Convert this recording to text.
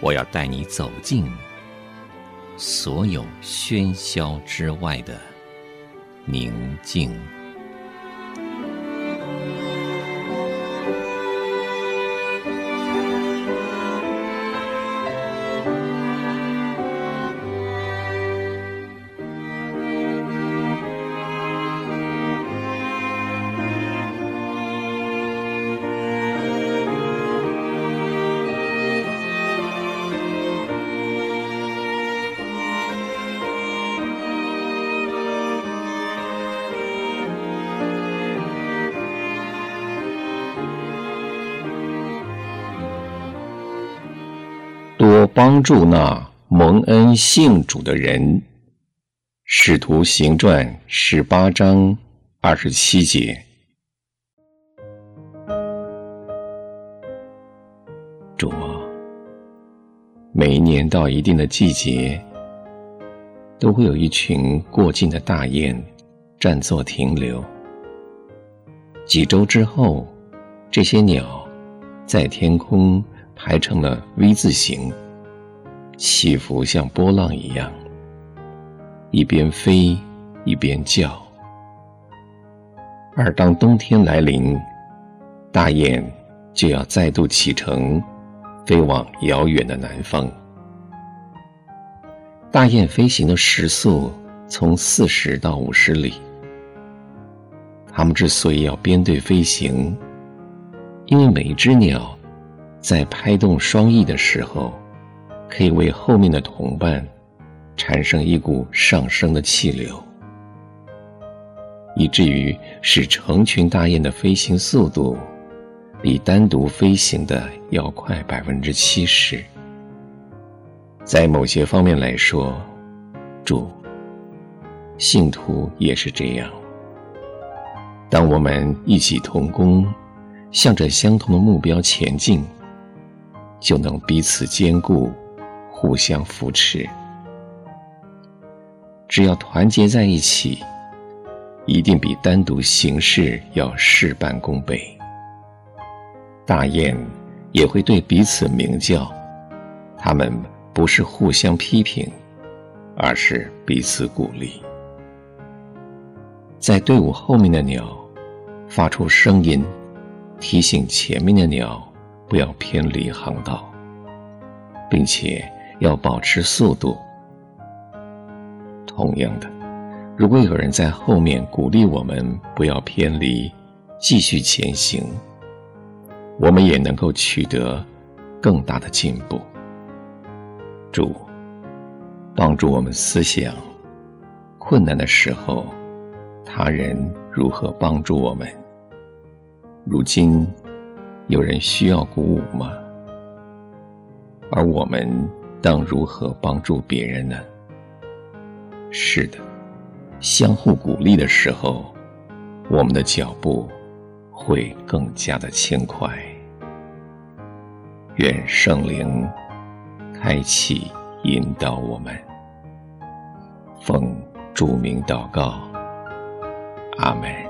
我要带你走进所有喧嚣之外的宁静。帮助那蒙恩信主的人。使徒行传十八章二十七节。主啊，每一年到一定的季节，都会有一群过境的大雁暂作停留。几周之后，这些鸟在天空。排成了 V 字形，起伏像波浪一样，一边飞一边叫。而当冬天来临，大雁就要再度启程，飞往遥远的南方。大雁飞行的时速从四十到五十里。它们之所以要编队飞行，因为每一只鸟。在拍动双翼的时候，可以为后面的同伴产生一股上升的气流，以至于使成群大雁的飞行速度比单独飞行的要快百分之七十。在某些方面来说，主，信徒也是这样。当我们一起同工，向着相同的目标前进。就能彼此坚固，互相扶持。只要团结在一起，一定比单独行事要事半功倍。大雁也会对彼此鸣叫，它们不是互相批评，而是彼此鼓励。在队伍后面的鸟发出声音，提醒前面的鸟。不要偏离航道，并且要保持速度。同样的，如果有人在后面鼓励我们不要偏离，继续前行，我们也能够取得更大的进步。主，帮助我们思想，困难的时候，他人如何帮助我们？如今。有人需要鼓舞吗？而我们当如何帮助别人呢？是的，相互鼓励的时候，我们的脚步会更加的轻快。愿圣灵开启引导我们，奉著名祷告，阿门。